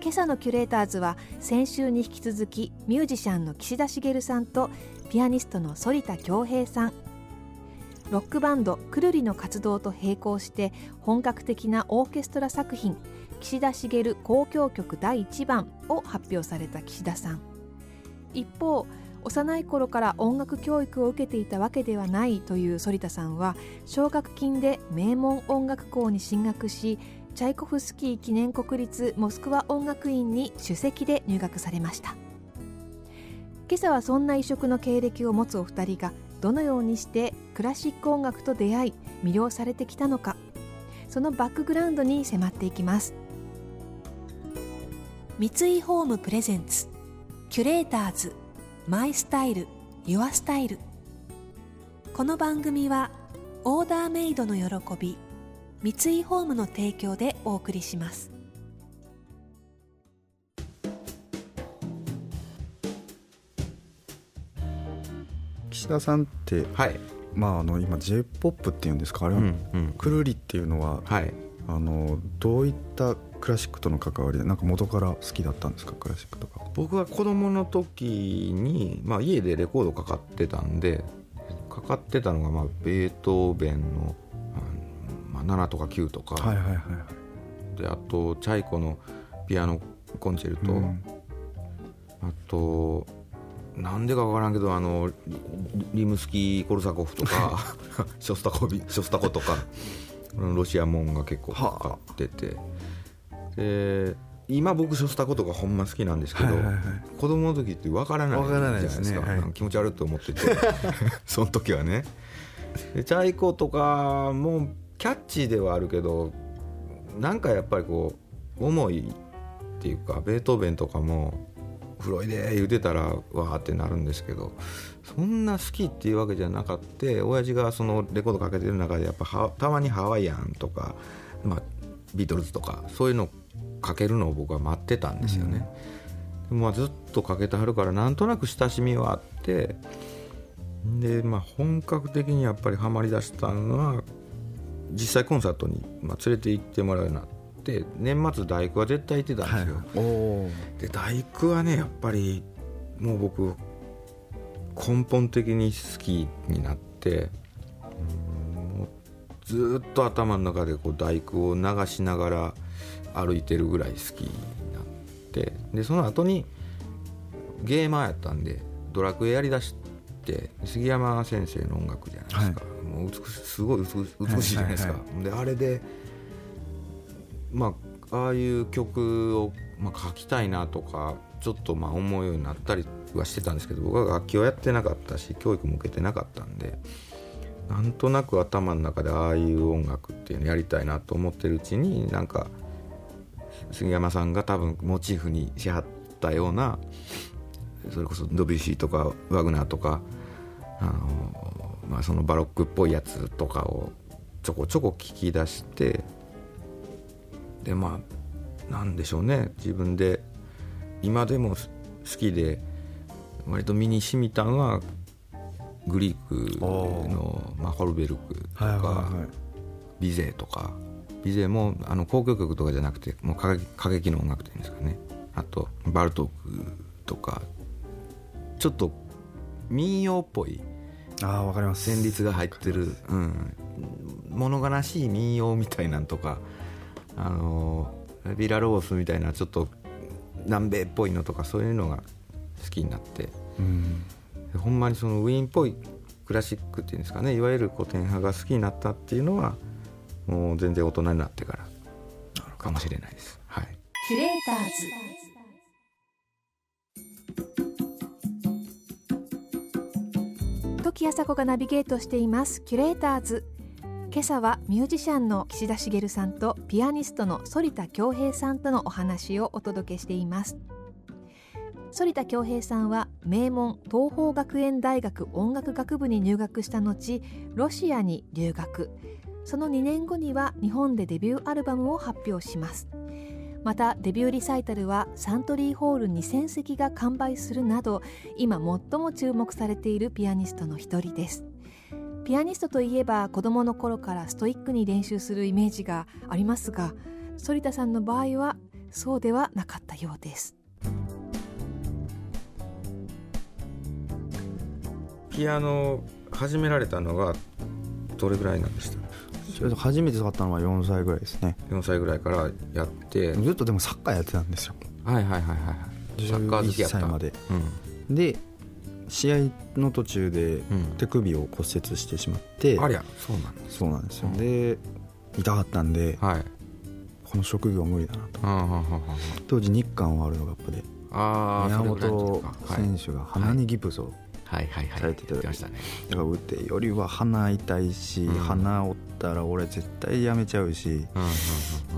今朝のキュレーターズは先週に引き続きミュージシャンの岸田茂さんとピアニストの反田恭平さん。ロックバンドくるりの活動と並行して本格的なオーケストラ作品岸田茂交響曲第1番を発表された岸田さん一方幼い頃から音楽教育を受けていたわけではないという反田さんは奨学金で名門音楽校に進学しチャイコフスキー記念国立モスクワ音楽院に首席で入学されました。今朝はそんな異色の経歴を持つお二人がどのようにしてクラシック音楽と出会い魅了されてきたのかそのバックグラウンドに迫っていきます。三井ホームプレゼンツキュレーターズマイスタイルユアスタイル。この番組はオーダーメイドの喜び三井ホームの提供でお送りします。岸田さんって、はい、まあ、あの今 j p o p っていうんですか？あれは、うんうん。くるりっていうのは、はい、あのどういったクラシックとの関わりでなんか元から好きだったんですか？クラシックとか。僕は子供の時に、まあ、家でレコードかかってたんでかかってたのが、まあ、ベートーベンの、7とか9とか、はいはいはいはい。であとチャイコのピアノコンチェルト、うん。あとなんでかわからんけどあのリリムスキー・コルサコフとか ショスタコビショスタコとかうんロシアもんが結構かかってて。で今僕ショスタコとかほんま好きなんですけど、はいはいはい。子供の時ってわからないじゃわからないないですか。ね気持ち悪いと思ってて。その時はね。でチャイコとかもキャッチーではあるけどなんかやっぱりこう重いっていうかベートーベンとかも「フロイデー」言うてたらわーってなるんですけどそんな好きっていうわけじゃなかって親父がそのレコードかけてる中でやっぱはたまにハワイアンとか、まあ、ビートルズとかそういうのかけるのを僕は待ってたんですよね。でもまあずっとかけてはるからなんとなく親しみはあってで、まあ、本格的にやっぱりハマりだしたのは実際コンサートに、まあ、連れて行ってもらうようになって年末大工は絶対行ってたんですよ、おおで大工はねやっぱりもう僕根本的に好きになってずっと頭の中でこう大工を流しながら歩いてるぐらい好きになってでその後にゲーマーやったんでドラクエやりだして杉山先生の音楽じゃないですか、もう美しすごい美しいじゃないですか、はいであれでまあああいう曲を、まあ、書きたいなとかちょっとまあ思うようになったりはしてたんですけど僕は楽器をやってなかったし教育も受けてなかったんでなんとなく頭の中でああいう音楽っていうのやりたいなと思ってるうちになんか杉山さんが多分モチーフにしはったようなそれこそドビュッシーとかワグナーとかあの、まあ、そのバロックっぽいやつとかをちょこちょこ聞き出してでまあなんでしょうね。自分で今でも好きで割と身に染みたのはグリークの、まあ、ホルベルクとか、はいはいはい。ビゼーとか。ビゼーもあの交響曲とかじゃなくてもう歌劇の音楽というんですかね。あとバルトークとか。ちょっと民謡っぽいああわかります。旋律が入ってる、うん、物悲しい民謡みたいなんとかあのビラロースみたいなちょっと南米っぽいのとかそういうのが好きになって。うん。でほんまにそのウィーンっぽいクラシックっていうんですかね。いわゆる古典派が好きになったっていうのはもう全然大人になってからかもしれないです。はい。キュレーターズ時あさこがナビゲートしています。キュレーターズ。今朝はミュージシャンの岸田茂さんとピアニストの反田恭平さんとのお話をお届けしています。反田恭平さんは名門東邦学園大学音楽学部に入学した後ロシアに留学。その2年後には日本でデビューアルバムを発表します。またデビューリサイタルはサントリーホール2000席が完売するなど今最も注目されているピアニストの一人です。ピアニストといえば子供の頃からストイックに練習するイメージがありますが反田さんの場合はそうではなかったようです。ピアノ始められたのがどれぐらいなんでした初めて触ったのは4歳ぐらいですね。4歳ぐらいからやって。ずっとでもサッカーやってたんですよ。はいはいはいはいサッカー好き11やった。歳まで。うん。で試合の途中でうん。手首を骨折してしまって、ありゃそうなんでそうなんですよ、うん。で痛かったんではい。この職業無理だなと。当時日韓ワールドカップで宮本選手が鼻にギプスをはいはいはいされてたね。だから打てよりは鼻痛いし、うん。鼻折ったら俺絶対やめちゃうしうんうんうんうん。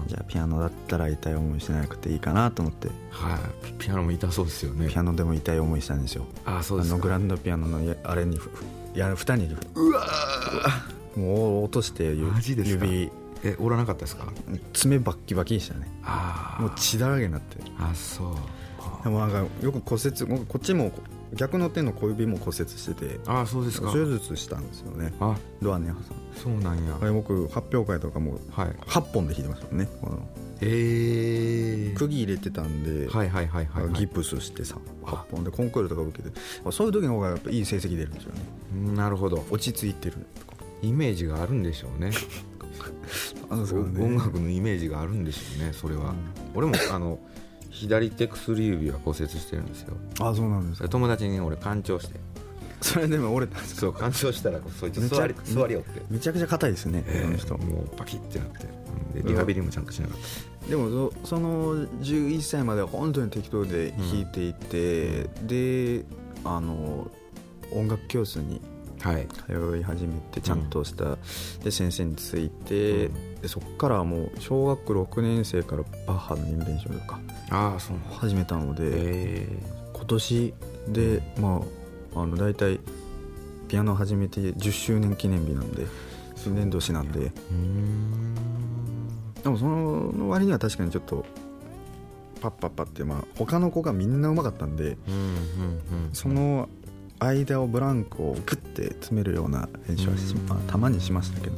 じゃあピアノだったら痛い思いしなくていいかなと思って。はい。ピピアノも痛そうですよね。ピアノでも痛い思いしたんですよ。ああそうですか。あのグランドピアノのやあれにふやる蓋にうわもう落として指。え折らなかったですか？爪バッキバキでしたね。ああもう血だらけになって。あそう。でもなんかよく骨折僕こっちも逆の手の小指も骨折しててああそうですか。手術したんですよね。あ。ドアに挟ん。でそうなんや。あれ僕発表会とかもはい。8本で弾いてましたもんねこの。ええ釘入れてたんで、はいはいはいはい、はい、ギプスしてさ8本でコンクールとか受けてそういう時の方がやっぱいい成績出るんですよね。うんなるほど。落ち着いてるとか。イメージがあるんでしょうね。あのそうね。音楽のイメージがあるんでしょうねそれは、俺もあの左手薬指は骨折してるんですよ。あそうなんですか。友達に俺干潮して。それでも折れたんですか？そう干潮したらそいつめちゃ座り座りよって。めちゃくちゃ硬いですね、えーこの人。もうパキッてなって。うん。でリハビリもちゃんとしなかっでもそその11歳までは本当に適当で弾いていて、であの音楽教室にたはい。通い始めてちゃんとした、で先生について、うん。でそこからはもう小学6年生からバッハのインベンションとかああそう始めたので、え。今年でまああの大体ピアノ始めて10周年記念日なんで数年年なんで。でもその割には確かにちょっとパッパッパってまあ他の子がみんなうまかったんでうんうんうん。その間をブランクをグッて詰めるような練習はし、まあ、たまにしましたけど。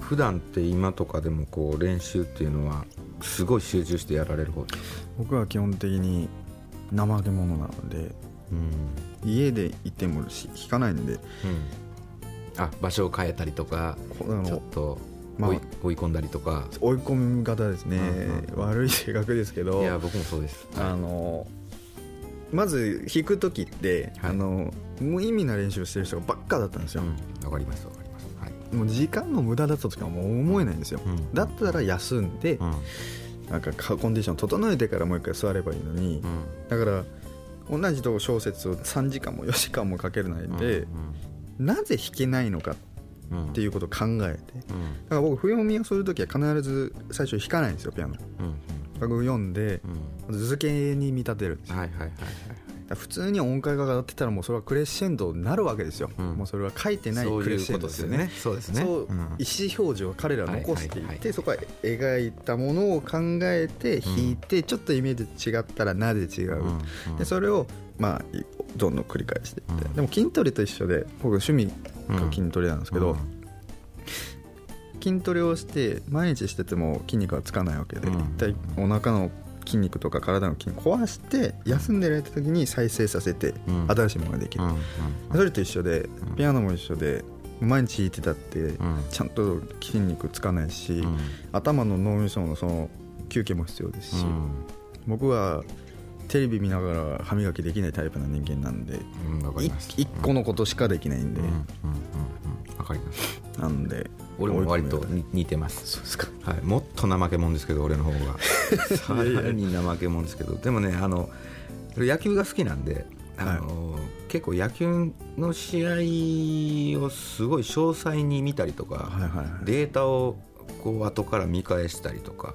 普段って今とかでもこう練習っていうのはすごい集中してやられる方僕は基本的に怠け者なのでうん、家でいてもし弾かないんで。うん、あ場所を変えたりとかちょっの、とまあ追い,、追い込んだりとか。追い込み方ですね、うんうん悪い性格ですけど。いや僕もそうです。あのまず弾く時って、はい。あの無意味な練習してる人がばっかだったんですよ、うん。わかりますわかります。はい。もう時間の無駄だったとかもう思えないんですよ、うん。だったら休んで、うん。なんかかコンディション整えてからもう一回座ればいいのに、だから同じと小説を3時間も4時間もかけるないで、なぜ弾けないのかうんっていうことを考えてだうん。から僕譜読みをする時は必ず最初弾かないんですよピアノ。うん楽譜読んでうん。図形に見立てるんですよ。はいはいはい普通に音階が上がってたらもうそれはクレッシェンドになるわけですよ、うん。もうそれは書いてないクレッシェンドですよね。そうですね。そう、ん。意思表示を彼らは残していて、はいはいはい。そこは描いたものを考えて弾いて、ちょっとイメージ違ったらなぜ違う、うんうん。でそれをまあいどんどん繰り返していって、うん。でも筋トレと一緒で僕趣味が筋トレなんですけど、うん筋トレをして毎日してても筋肉はつかないわけで、うん。一体お腹の筋肉とか体の筋肉壊して休んでる時に再生させてうん。新しいものができる、それと一緒でうん。ピアノも一緒で毎日弾いてたってうん。ちゃんと筋肉つかないし、うん頭の脳みそのその休憩も必要ですし、うん僕はテレビ見ながら歯磨きできないタイプな人間なんでうんわかります。一個のことしかできないんで、うんうんうんうん。わかります。なんで。俺も割と似てます。そうですか。はい、もっと怠け者ですけど俺の方が。さらに怠け者ですけど。でもねあの野球が好きなんであの、はい、結構野球の試合をすごい詳細に見たりとか、はいはいはい、データをこう後から見返したりとか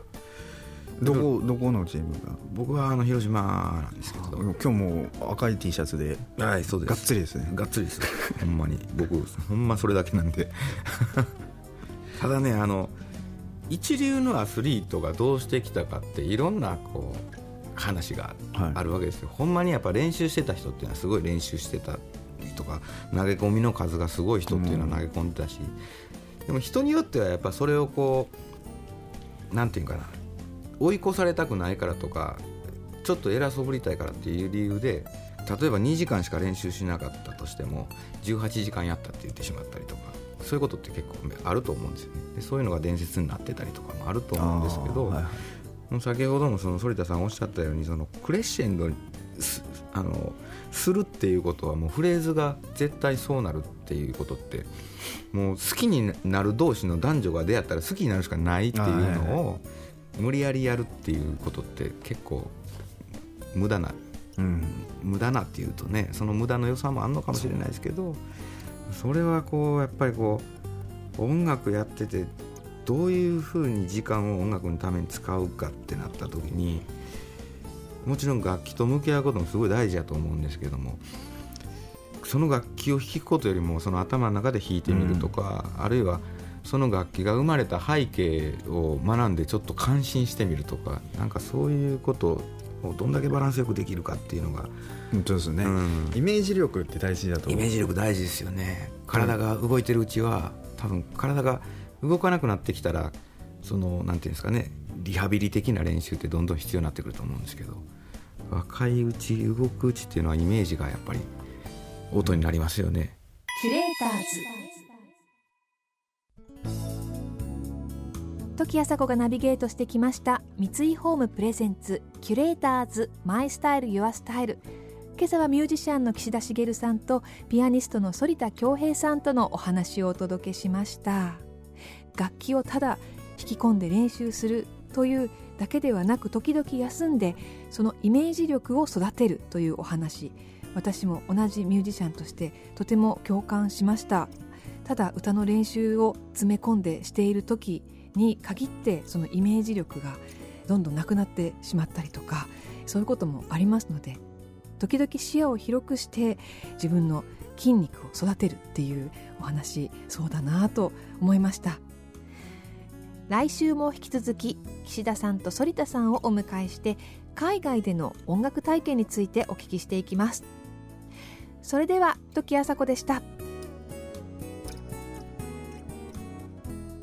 どこどこのチームが？僕はあの広島なんですけど。今日も赤い T シャツで。はいそうです。がっつりですね。がっつりです。ほんまに。僕ほんまそれだけなんで。ただねあの一流のアスリートがどうしてきたかっていろんなこう話があるわけですよ、はい、ほんまにやっぱ練習してた人っていうのはすごい練習してたとか投げ込みの数がすごい人っていうのは投げ込んでたし、うん、でも人によってはやっぱそれをこうなんていうかな追い越されたくないからとかちょっと偉そうぶりたいからっていう理由で例えば2時間しか練習しなかったとしても18時間やったって言ってしまったりとかそういうことって結構あると思うんですよね。でそういうのが伝説になってたりとかもあると思うんですけど、はい先ほどもその反田さんおっしゃったようにそのクレッシェンドすあのするっていうことはもうフレーズが絶対そうなるっていうことってもう好きになる同士の男女が出会ったら好きになるしかないっていうのを無理やりやるっていうことって結構無駄な、うん、無駄なっていうとねその無駄の良さもあるのかもしれないですけどそれはこうやっぱりこう音楽やっててどういうふうに時間を音楽のために使うかってなった時にもちろん楽器と向き合うこともすごい大事だと思うんですけどもその楽器を弾くことよりもその頭の中で弾いてみるとか、うん、あるいはその楽器が生まれた背景を学んでちょっと感心してみるとかなんかそういうことをどんだけバランスよくできるかっていうのが本当ですね、うん、イメージ力って大事だとイメージ力大事ですよね。体が動いてるうちは多分体が動かなくなってきたらそのなんていうんですかね。リハビリ的な練習ってどんどん必要になってくると思うんですけど若いうち動くうちっていうのはイメージがやっぱり音になりますよね。キュレーターズ時あさこがナビゲートしてきました三井ホームプレゼンツキュレーターズマイスタイルユアスタイル。今朝はミュージシャンの岸田茂さんとピアニストの反田恭平さんとのお話をお届けしました。楽器をただ弾き込んで練習するというだけではなく時々休んでそのイメージ力を育てるというお話。私も同じミュージシャンとしてとても共感しました。ただ歌の練習を詰め込んでしている時に限ってそのイメージ力がどんどんなくなってしまったりとかそういうこともありますので時々視野を広くして自分の筋肉を育てるっていうお話そうだなと思いました。来週も引き続き岸田さんと反田さんをお迎えして海外での音楽体験についてお聞きしていきます。それでは時あさこでした。